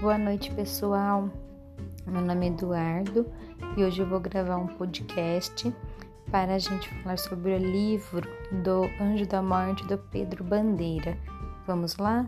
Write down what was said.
Boa noite, pessoal. Meu nome é Eduardo e hoje eu vou gravar um podcast para a gente falar sobre o livro do Anjo da Morte do Pedro Bandeira. Vamos lá?